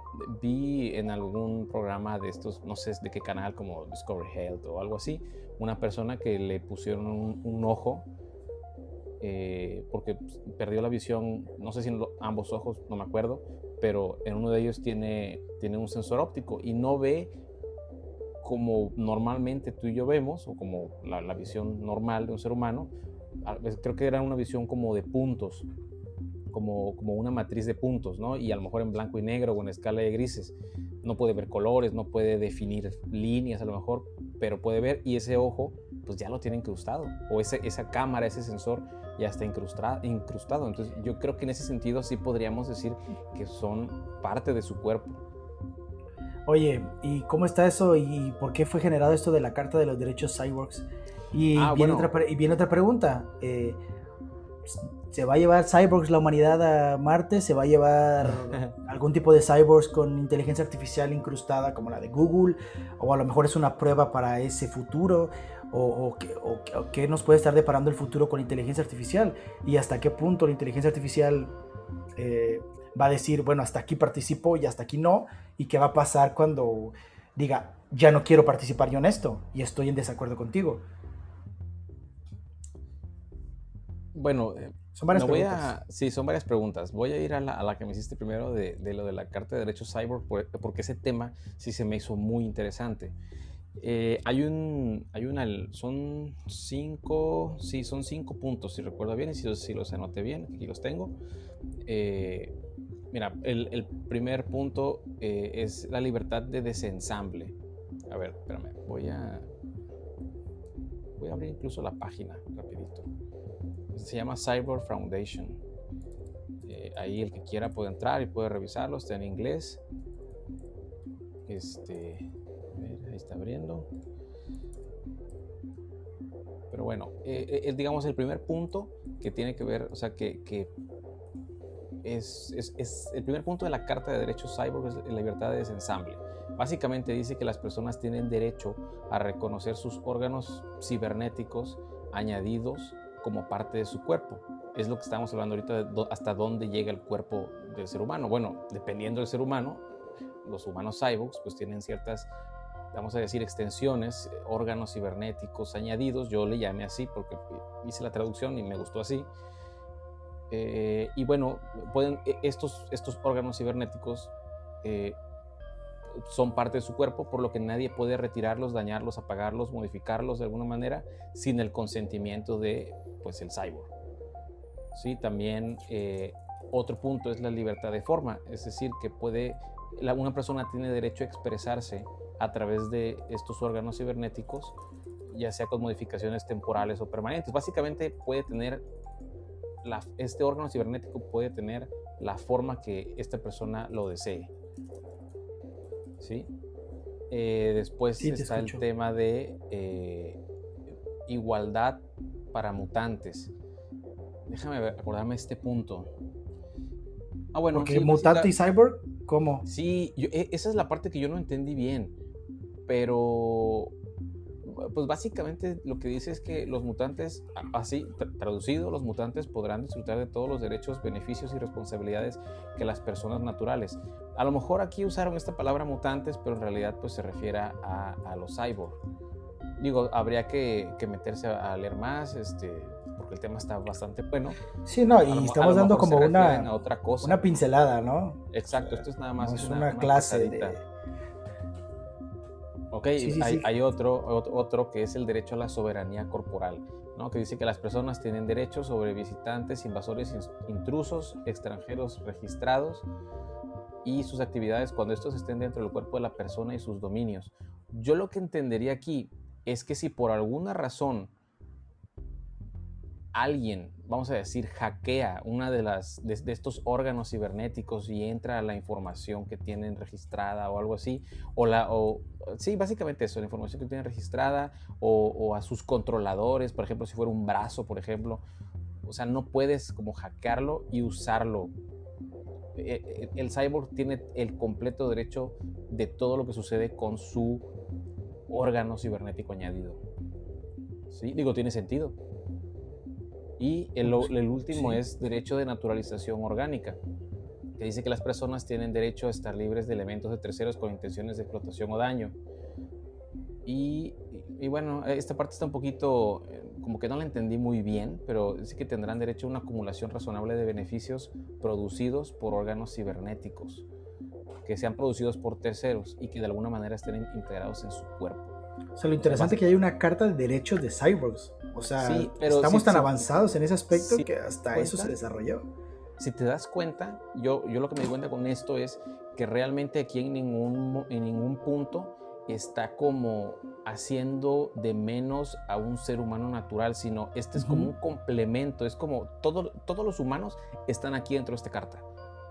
vi en algún programa de estos, no sé de qué canal, como Discovery Health o algo así, una persona que le pusieron un ojo eh, porque pues, perdió la visión, no sé si en ambos ojos, no me acuerdo, pero en uno de ellos tiene, tiene un sensor óptico y no ve como normalmente tú y yo vemos, o como la, visión normal de un ser humano, creo que era una visión como de puntos, como, como una matriz de puntos, ¿no? Y a lo mejor en blanco y negro o en escala de grises. No puede ver colores, no puede definir líneas a lo mejor, pero puede ver y ese ojo pues ya lo tiene incrustado, o ese, esa cámara, ese sensor ya está incrustado. Entonces yo creo que en ese sentido sí podríamos decir que son parte de su cuerpo. Oye, ¿y cómo está eso y por qué fue generado esto de la Carta de los Derechos Cyborgs? Y, ah, viene, otra, y viene otra pregunta. Eh, ¿Se va a llevar cyborgs la humanidad a Marte? ¿Se va a llevar algún tipo de cyborgs con inteligencia artificial incrustada como la de Google? ¿O a lo mejor es una prueba para ese futuro? o, qué, nos puede estar deparando el futuro con inteligencia artificial y hasta qué punto la inteligencia artificial eh, va a decir, bueno, hasta aquí participo y hasta aquí no, y qué va a pasar cuando diga, ya no quiero participar yo en esto y estoy en desacuerdo contigo. Bueno, eh, son varias preguntas. sí, son varias preguntas. Voy a ir a la, que me hiciste primero de, lo de la Carta de Derechos Cyber, porque ese tema sí se me hizo muy interesante. Eh, hay un, hay una, son cinco, sí, son cinco puntos, si recuerdo bien, y si, si los anoté bien, aquí los tengo. Eh, mira, el, primer punto eh, es la libertad de desensamble. A ver, espérame, voy a, voy a abrir incluso la página rapidito. Se llama Cyber Foundation. ahí el que quiera puede entrar y puede revisarlo, está en inglés. Este, ahí está abriendo. Pero bueno, eh, eh, digamos el primer punto que tiene que ver, o sea, que, es, es, el primer punto de la Carta de Derechos Cyborg es la libertad de desensamble. Básicamente dice que las personas tienen derecho a reconocer sus órganos cibernéticos añadidos como parte de su cuerpo. es lo que estamos hablando ahorita, hasta dónde llega el cuerpo del ser humano. Bueno, dependiendo del ser humano, los humanos cyborgs pues tienen ciertas, vamos a decir, extensiones, órganos cibernéticos añadidos, yo le llamé así porque hice la traducción y me gustó así. Eh, y bueno, pueden, e, estos, estos órganos cibernéticos eh, son parte de su cuerpo, por lo que nadie puede retirarlos, dañarlos, apagarlos, modificarlos de alguna manera sin el consentimiento de pues, el cyborg. ¿Sí? También eh, otro punto es la libertad de forma, es decir, que puede, una persona tiene derecho a expresarse a través de estos órganos cibernéticos, ya sea con modificaciones temporales o permanentes. Básicamente puede tener, la, este órgano cibernético puede tener la forma que esta persona lo desee. ¿sí? Eh, después está el tema de eh, igualdad para mutantes. Déjame acordarme este punto. Ah, bueno. Porque mutante y cyborg, ¿cómo? Sí, e, esa es la parte que yo no entendí bien. Pero pues básicamente lo que dice es que los mutantes, así traducido, los mutantes podrán disfrutar de todos los derechos, beneficios y responsabilidades que las personas naturales. A lo mejor aquí usaron esta palabra mutantes, pero en realidad pues se refiere a, a los cyborg. Digo, habría que, que, meterse a leer más, este, porque el tema está bastante bueno. Sí, no, y estamos dando como una, otra cosa. una pincelada, ¿no? Exacto, esto es nada más. es una, clase de Ok, hay, otro, otro que es el derecho a la soberanía corporal, ¿no? que dice que las personas tienen derecho sobre visitantes, invasores, intrusos, extranjeros registrados y sus actividades cuando estos estén dentro del cuerpo de la persona y sus dominios. Yo lo que entendería aquí es que si por alguna razón alguien, vamos a decir, hackea una de las de, estos órganos cibernéticos y entra a la información que tienen registrada o algo así, o la o sí, básicamente eso, la información que tienen registrada o, a sus controladores, por ejemplo, si fuera un brazo, por ejemplo, o sea, no puedes como hackearlo y usarlo. E, e, el cyborg tiene el completo derecho de todo lo que sucede con su órgano cibernético añadido. ¿Sí? Digo, tiene sentido. Y el, último es derecho de naturalización orgánica, que dice que las personas tienen derecho a estar libres de elementos de terceros con intenciones de explotación o daño. Y, bueno, esta parte está un poquito, eh, como que no la entendí muy bien, pero dice que tendrán derecho a una acumulación razonable de beneficios producidos por órganos cibernéticos, que sean producidos por terceros y que de alguna manera estén integrados en su cuerpo. O sea, lo interesante es que hay una carta de derechos de cyborgs. O sea, estamos tan avanzados en ese aspecto que hasta eso se desarrolló. Si te das cuenta, yo, yo lo que me di cuenta con esto es que realmente aquí en ningún, en ningún punto está como haciendo de menos a un ser humano natural, sino este es como un complemento, es como todo, todos los humanos están aquí dentro de esta carta,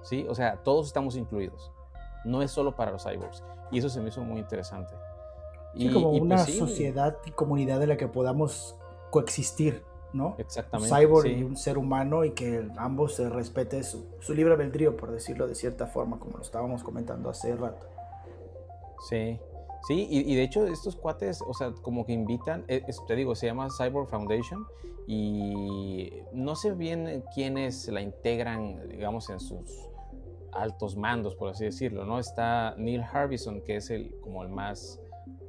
¿sí? O sea, todos estamos incluidos, no es solo para los cyborgs, y eso se me hizo muy interesante. Sí, como pues una sociedad y comunidad en la que podamos coexistir, ¿no? Exactamente. Un cyborg y un ser humano y que ambos se respete su, libre albedrío, por decirlo de cierta forma, como lo estábamos comentando hace rato. Sí, sí, y, de hecho estos cuates, o sea, como que invitan, eh, te digo, se llama Cyborg Foundation y no sé bien quiénes la integran, digamos, en sus altos mandos, por así decirlo, ¿no? Está Neil Harbison, que es el, como el más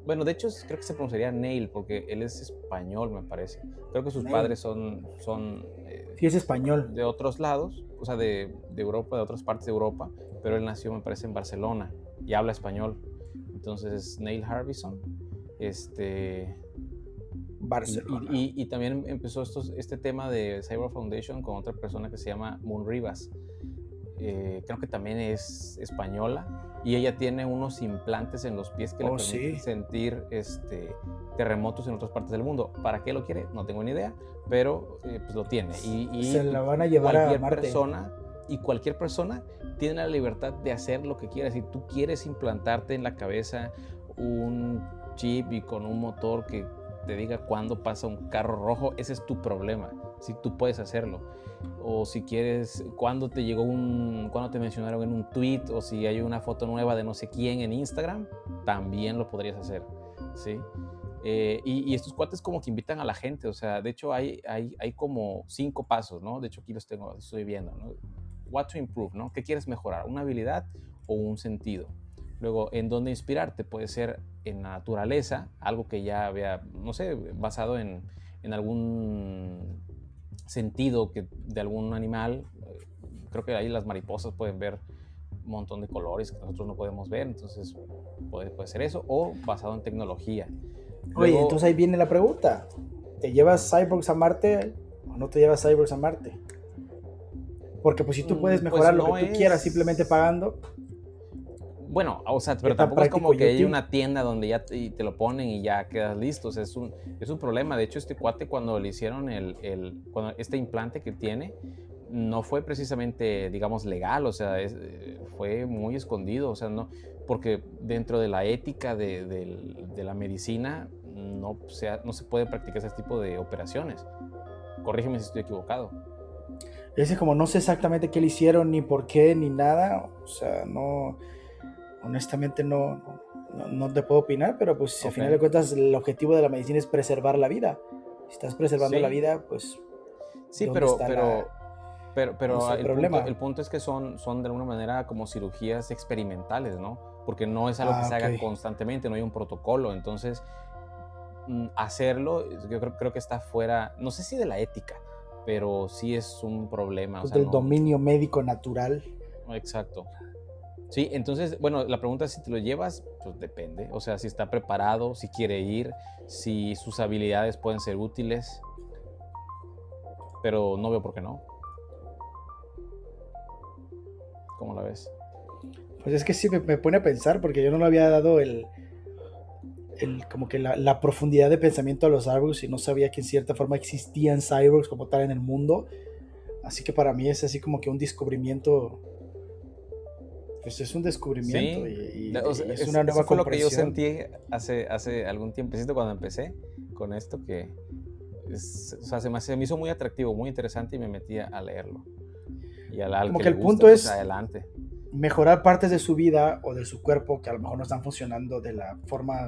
bueno, de hecho creo que se pronunciaría Neil porque él es español, me parece. Creo que sus padres son... son eh, sí, es español. De otros lados, o sea, de, de, Europa, de otras partes de Europa, pero él nació, me parece, en Barcelona y habla español. Entonces es Neil Harbison. Este... Barcelona. Y, y, también empezó estos, este tema de Cyber Foundation con otra persona que se llama Moon Rivas. Eh, creo que también es española y ella tiene unos implantes en los pies que le oh, permiten sentir este, terremotos en otras partes del mundo. ¿Para qué lo quiere? No tengo ni idea, pero eh, pues lo tiene. Y, Se la van a llevar cualquier a Marte. persona y cualquier persona tiene la libertad de hacer lo que quiera. Si tú quieres implantarte en la cabeza un chip y con un motor que te diga cuándo pasa un carro rojo, ese es tu problema. Si tú puedes hacerlo o si quieres, cuando te llegó un, cuando te mencionaron en un tweet, o si hay una foto nueva de no sé quién en Instagram, también lo podrías hacer, ¿sí? Eh, y, estos cuates como que invitan a la gente, o sea, de hecho hay, hay, hay como cinco pasos, ¿no? De hecho aquí los tengo, estoy viendo, ¿no? What to improve, ¿no? ¿Qué quieres mejorar? ¿Una habilidad o un sentido? Luego, ¿en dónde inspirarte? Puede ser en la naturaleza, algo que ya había, no sé, basado en, en algún sentido que, de algún animal. Creo que ahí las mariposas pueden ver un montón de colores que nosotros no podemos ver, entonces puede, puede ser eso, o basado en tecnología. Oye, entonces ahí viene la pregunta. ¿Te llevas cyborgs a Marte o no te llevas cyborgs a Marte? Porque pues si tú puedes mm, pues mejorar lo que tú quieras simplemente pagando. Bueno, o sea, pero tampoco es como que hay una tienda donde ya te, te, lo ponen y ya quedas listo. O sea, es un, es un problema. De hecho, este cuate cuando le hicieron el, el cuando este implante que tiene, no fue precisamente, digamos, legal. O sea, fue muy escondido. O sea, no, porque dentro de la ética de, de, la medicina no, sea, no se puede practicar ese tipo de operaciones. Corrígeme si estoy equivocado. Ese como no sé exactamente qué le hicieron, ni por qué, ni nada. O sea, no, honestamente no, no, te puedo opinar, pero pues si al final de cuentas el objetivo de la medicina es preservar la vida. Si estás preservando la vida, pues... Sí, pero, pero, pero, pero el, problema? Punto, el punto es que son, son de alguna manera como cirugías experimentales, ¿no? porque no es algo que ah, se haga constantemente, no hay un protocolo, entonces mm, hacerlo yo creo, creo, que está fuera, no sé si de la ética, pero sí es un problema. Pues del dominio médico natural. Exacto. Sí, entonces, bueno, la pregunta es si te lo llevas, pues depende. O sea, si está preparado, si quiere ir, si sus habilidades pueden ser útiles. Pero no veo por qué no. ¿Cómo la ves? Pues es que sí me, pone a pensar, porque yo no le había dado el, el como que la, profundidad de pensamiento a los cyborgs y no sabía que en cierta forma existían cyborgs como tal en el mundo. Así que para mí es así como que un descubrimiento. Pues es un descubrimiento y, es, una nueva fue lo que yo sentí hace, hace algún tiempecito cuando empecé con esto, que o sea, se, me, se, me, hizo muy atractivo, muy interesante y me metí a leerlo. Y al, como que, el punto pues, es adelante mejorar partes de su vida o de su cuerpo que a lo mejor no están funcionando de la forma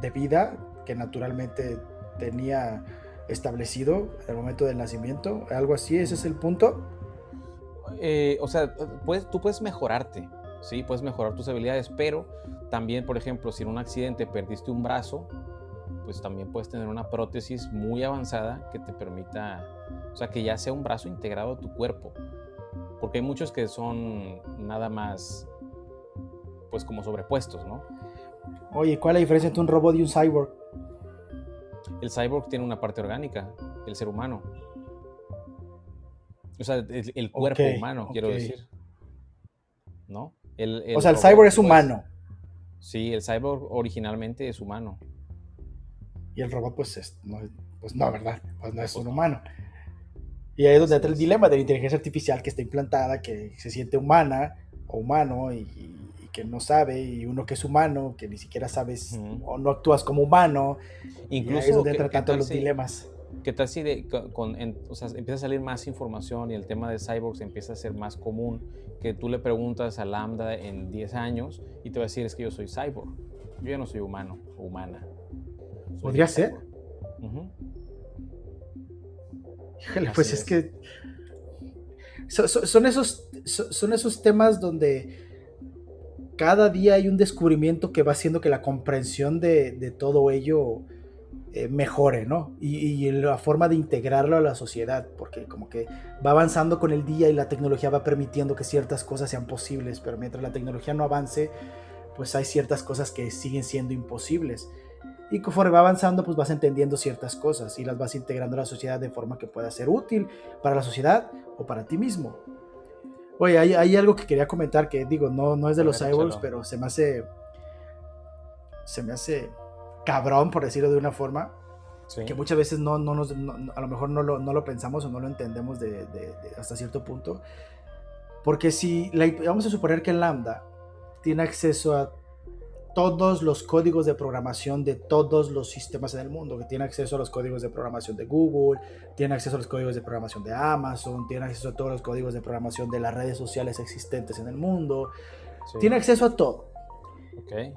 de vida que naturalmente tenía establecido en el momento del nacimiento, algo así, ese es el punto. Eh, o sea, puedes, tú puedes mejorarte, sí, puedes mejorar tus habilidades, pero también, por ejemplo, si en un accidente perdiste un brazo, pues también puedes tener una prótesis muy avanzada que te permita, o sea, que ya sea un brazo integrado a tu cuerpo porque hay muchos que son nada más, pues como sobrepuestos, ¿no? Oye, ¿cuál es la diferencia entre un robot y un cyborg? El cyborg tiene una parte orgánica, el ser humano. O sea, el, cuerpo humano, quiero decir. ¿No? O sea, el cyborg es pues, humano. sí, el cyborg originalmente es humano. Y el robot, pues, es, no, pues no, ¿verdad? Pues no es un humano. Y ahí es donde entra el dilema de la inteligencia artificial que está implantada, que se siente humana o humano y, que no sabe, y uno que es humano, que ni siquiera sabes o no actúas como humano. Incluso, ahí es donde entra tanto los dilemas. ¿Qué tal si de, con, o sea, empieza a salir más información y el tema de cyborgs empieza a ser más común? Que tú le preguntas a Lambda en 10 años y te va a decir es que yo soy cyborg. Yo ya no soy humano o humana. Podría ser pues es que son, esos, son esos temas donde cada día hay un descubrimiento que va haciendo que la comprensión de, todo ello eh, mejore, ¿no? Y, la forma de integrarlo a la sociedad, porque como que va avanzando con el día y la tecnología va permitiendo que ciertas cosas sean posibles, pero mientras la tecnología no avance, pues hay ciertas cosas que siguen siendo imposibles. Y conforme va avanzando, pues vas entendiendo ciertas cosas y las vas integrando a la sociedad de forma que pueda ser útil para la sociedad o para ti mismo. Oye, hay, algo que quería comentar que digo, no, no es de los cyborgs, pero se me hace. Se me hace cabrón, por decirlo de una forma. Que muchas veces no, no nos, a lo mejor no lo, no lo, pensamos o no lo entendemos de, hasta cierto punto. Porque si vamos a suponer que Lambda tiene acceso a todos los códigos de programación de todos los sistemas en el mundo, que tiene acceso a los códigos de programación de Google, tiene acceso a los códigos de programación de Amazon, tiene acceso a todos los códigos de programación de las redes sociales existentes en el mundo, tiene acceso a todo. Okay.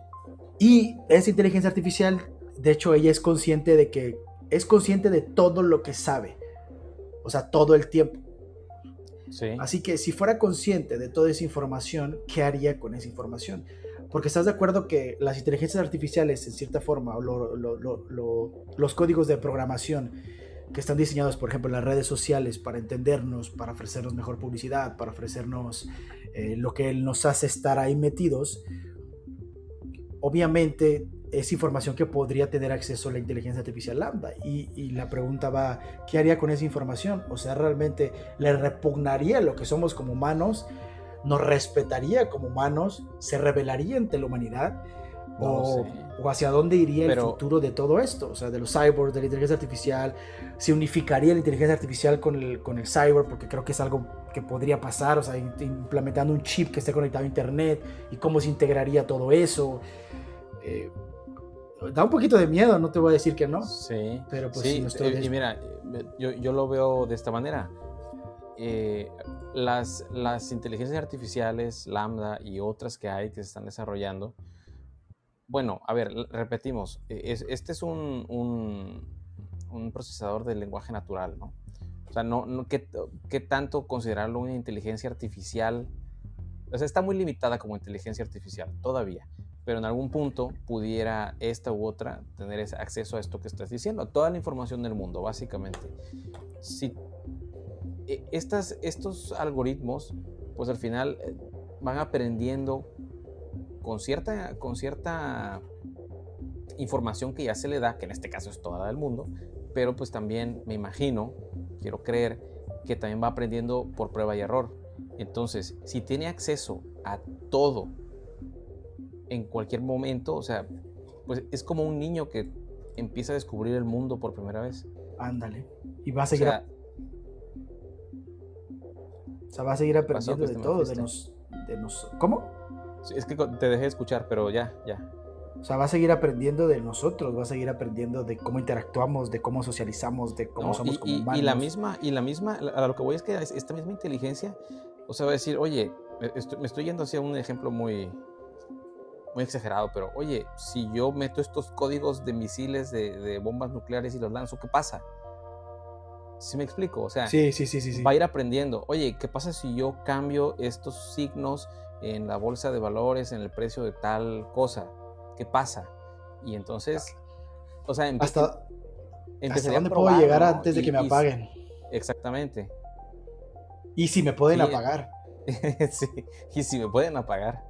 Y esa inteligencia artificial de hecho, ella es consciente de que es consciente de todo lo que sabe. O sea, todo el tiempo. Así que si fuera consciente de toda esa información, ¿qué haría con esa información? Porque estás de acuerdo que las inteligencias artificiales, en cierta forma, o los códigos de programación que están diseñados, por ejemplo, en las redes sociales para entendernos, para ofrecernos mejor publicidad, para ofrecernos eh, lo que nos hace estar ahí metidos, obviamente es información que podría tener acceso a la inteligencia artificial lambda. Y, la pregunta va, ¿qué haría con esa información? O sea, ¿realmente le repugnaría lo que somos como humanos? ¿Nos respetaría como humanos? ¿Se rebelaría ante la humanidad? o, hacia dónde iría el futuro de todo esto? O sea, de los cyborgs, de la inteligencia artificial. ¿Se unificaría la inteligencia artificial con el, con el cyborg? Porque creo que es algo que podría pasar. O sea, implementando un chip que esté conectado a Internet. ¿Y cómo se integraría todo eso? Eh, da un poquito de miedo, no te voy a decir que no. Sí. Pero pues sí, eh, y mira, yo, yo, lo veo de esta manera. Eh, las, las inteligencias artificiales, Lambda y otras que hay que se están desarrollando, bueno, a ver, repetimos, este es un, un, un, procesador de lenguaje natural, ¿no? Sea, no, no ¿qué, ¿qué, tanto considerarlo una inteligencia artificial? O sea, está muy limitada como inteligencia artificial todavía pero en algún punto pudiera esta u otra tener ese acceso a esto que estás diciendo, a toda la información del mundo, básicamente. Si e, estas, estos algoritmos, pues al final eh, van aprendiendo con cierta, con cierta información que ya se le da, que en este caso es toda del mundo, pero pues también me imagino, quiero creer, que también va aprendiendo por prueba y error. Entonces, si tiene acceso a todo en cualquier momento, o sea, pues es como un niño que empieza a descubrir el mundo por primera vez. Ándale. Y va a seguir. O sea, o sea va a seguir aprendiendo de todo, de nos, de nos. ¿Cómo? es que te dejé escuchar, pero ya, ya. O sea, va a seguir aprendiendo de nosotros, va a seguir aprendiendo de cómo interactuamos, de cómo socializamos, de cómo somos como humanos. Y la misma, y la misma, a lo que voy es que esta misma inteligencia, o sea, va a decir, oye, me estoy yendo hacia un ejemplo muy, muy exagerado, pero oye, si yo meto estos códigos de misiles, de, bombas nucleares y los lanzo, ¿qué pasa? ¿Sí me explico? O sea, sí, sí, sí, sí, va a ir aprendiendo. Oye, ¿qué pasa si yo cambio estos signos en la bolsa de valores, en el precio de tal cosa? ¿Qué pasa? Y entonces, o sea, hasta, ¿hasta dónde puedo llegar antes de que me apaguen? exactamente. Y si me pueden apagar. sí, y si me pueden apagar.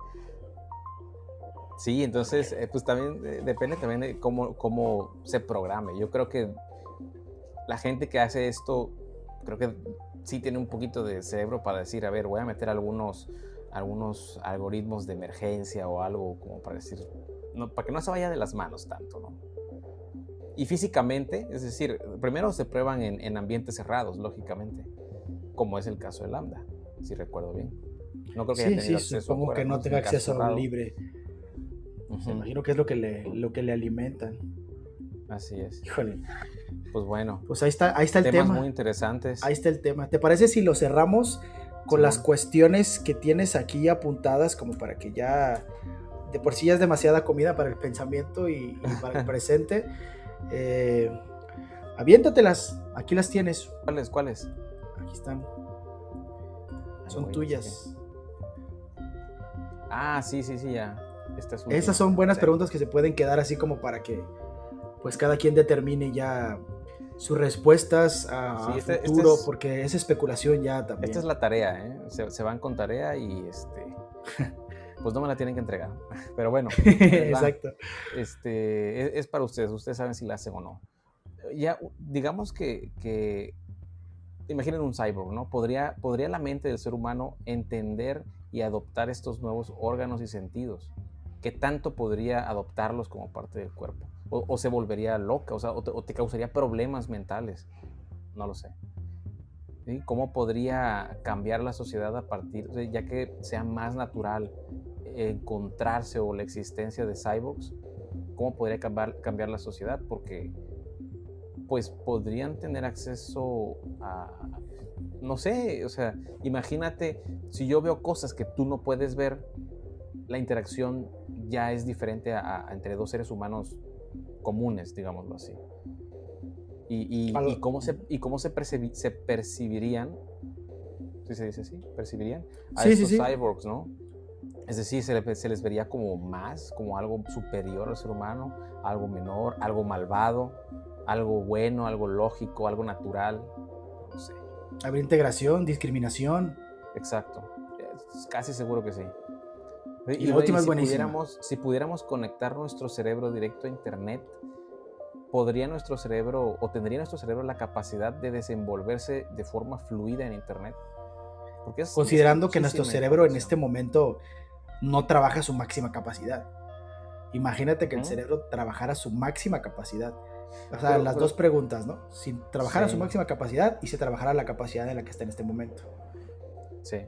Sí, entonces, eh, pues también eh, depende también de cómo, cómo se programe. Yo creo que la gente que hace esto, creo que sí tiene un poquito de cerebro para decir, a ver, voy a meter algunos, algunos algoritmos de emergencia o algo como para decir, no, para que no se vaya de las manos tanto, ¿no? Y físicamente, es decir, primero se prueban en, en ambientes cerrados, lógicamente, como es el caso de Lambda, si recuerdo bien. No creo que sí, haya sí, supongo que no tenga acceso libre me imagino que es lo que le, lo que le alimentan. Así es. Híjole. Pues bueno. Pues ahí está, ahí está el tema. muy interesantes. Ahí está el tema. ¿Te parece si lo cerramos con las cuestiones que tienes aquí apuntadas como para que ya de por sí ya es demasiada comida para el pensamiento y, para el presente? Eh, aviéntatelas, aquí las tienes. ¿Cuáles? ¿Cuáles? Aquí están. Son tuyas. Ah, sí, sí, sí, ya. Esas son buenas preguntas que se pueden quedar así como para que pues cada quien determine ya sus respuestas a, este, este futuro, porque es especulación ya también. Esta es la tarea, ¿eh? se, van con tarea y este, pues no me la tienen que entregar. Pero bueno, exacto. Este, es, para ustedes, ustedes saben si la hacen o no. Ya, digamos que, que imaginen un cyborg, ¿no? ¿Podría, ¿Podría la mente del ser humano entender y adoptar estos nuevos órganos y sentidos? ¿qué tanto podría adoptarlos como parte del cuerpo? O, se volvería loca, o, sea, o te, causaría problemas mentales. No lo sé. ¿Cómo podría cambiar la sociedad a partir, ya que sea más natural encontrarse o la existencia de cyborgs? ¿Cómo podría cambiar, cambiar la sociedad? Porque pues podrían tener acceso a, no sé, o sea, imagínate si yo veo cosas que tú no puedes ver, la interacción ya es diferente a, entre dos seres humanos comunes, digámoslo así. Y, y, cómo, se, y cómo se, se percibirían, ¿sí se dice así? ¿Percibirían? A estos cyborgs, ¿no? Es decir, se, se, les vería como más, como algo superior al ser humano, algo menor, algo malvado, algo bueno, algo lógico, algo natural, no sé. ¿Habría integración, discriminación? Exacto, casi seguro que sí. Y, la última es si pudiéramos, si pudiéramos conectar nuestro cerebro directo a Internet, ¿podría nuestro cerebro o tendría nuestro cerebro la capacidad de desenvolverse de forma fluida en Internet? Porque Considerando que nuestro cerebro en este momento no trabaja a su máxima capacidad. Imagínate que el cerebro trabajara a su máxima capacidad. O sea, las dos preguntas, ¿no? Si trabajara a su máxima capacidad y se trabajara la capacidad en la que está en este momento. Sí.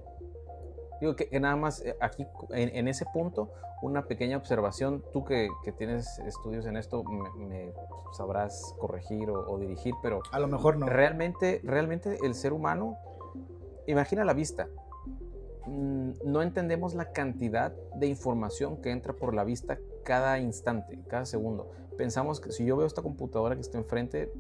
Digo que, nada más eh, aquí, en, ese punto, una pequeña observación. Tú que, tienes estudios en esto, me, sabrás corregir o, dirigir, pero... A lo mejor no. Realmente, realmente el ser humano, imagina la vista. Mm, no entendemos la cantidad de información que entra por la vista cada instante, cada segundo. Pensamos que si yo veo esta computadora que está enfrente,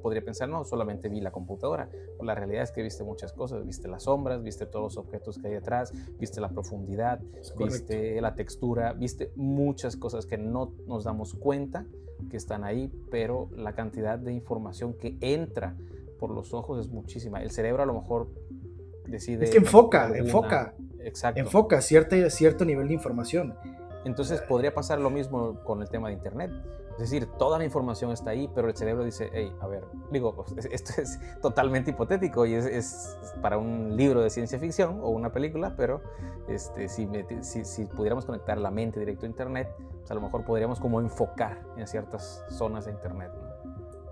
podría pensar, no, solamente vi la computadora. la realidad es que viste muchas cosas, viste las sombras, viste todos los objetos que hay detrás, viste la profundidad, viste la textura, viste muchas cosas que no nos damos cuenta que están ahí, pero la cantidad de información que entra por los ojos es muchísima. El cerebro a lo mejor decide... Es que enfoca, enfoca. Exacto. Enfoca cierto, cierto nivel de información. Entonces podría pasar lo mismo con el tema de Internet. Es decir, toda la información está ahí, pero el cerebro dice, hey, a ver, digo, esto es totalmente hipotético y es, para un libro de ciencia ficción o una película, pero este, si, si, pudiéramos conectar la mente directo a Internet, pues a lo mejor podríamos como enfocar en ciertas zonas de Internet.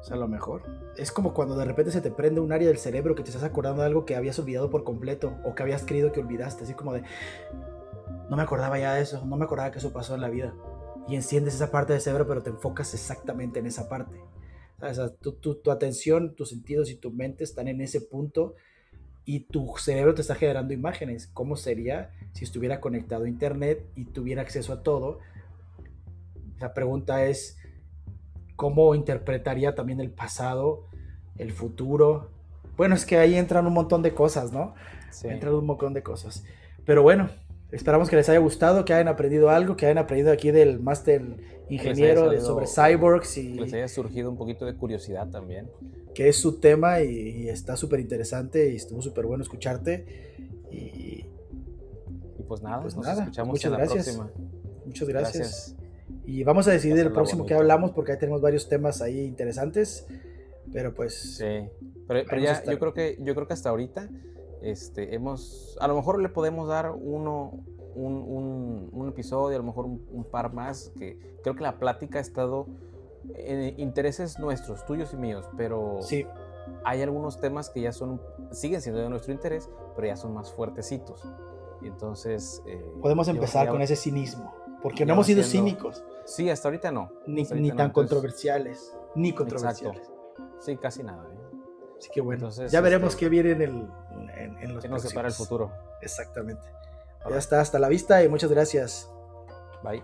O sea, a lo mejor. Es como cuando de repente se te prende un área del cerebro que te estás acordando de algo que habías olvidado por completo o que habías creído que olvidaste, así como de, no me acordaba ya de eso, no me acordaba que eso pasó en la vida y enciendes esa parte del cerebro, pero te enfocas exactamente en esa parte. O sea, tu, tu, atención, tus sentidos y tu mente están en ese punto y tu cerebro te está generando imágenes. ¿Cómo sería si estuviera conectado a Internet y tuviera acceso a todo? La pregunta es, ¿cómo interpretaría también el pasado, el futuro? Bueno, es que ahí entran un montón de cosas, ¿no? Sí. Entran un montón de cosas. Pero bueno, Esperamos que les haya gustado, que hayan aprendido algo, que hayan aprendido aquí del máster ingeniero sobre cyborgs y les haya surgido un poquito de curiosidad también. Que es su tema y, está súper interesante y estuvo súper bueno escucharte. Y, pues nada, pues nos escuchamos muchas gracias. Muchas gracias. Y vamos a decidir el próximo que hablamos porque ahí tenemos varios temas ahí interesantes. Pero pues. Sí. Pero, ya, yo creo que yo creo que hasta ahorita este, hemos, a lo mejor le podemos dar uno, un, un, episodio, a lo mejor un, par más, que creo que la plática ha estado en intereses nuestros, tuyos y míos, pero sí. hay algunos temas que ya son, siguen siendo de nuestro interés, pero ya son más fuertecitos. Y entonces... Eh, Podemos empezar con ese cinismo, porque no hemos sido cínicos. Sí, hasta ahorita no. Ni, ni tan controversiales, ni controversiales. Sí, casi nada. ¿eh? Así que bueno, ya veremos este, qué viene en, el, en, en los ¿Qué nos el futuro? Exactamente. Ya está, hasta la vista y muchas gracias. Bye.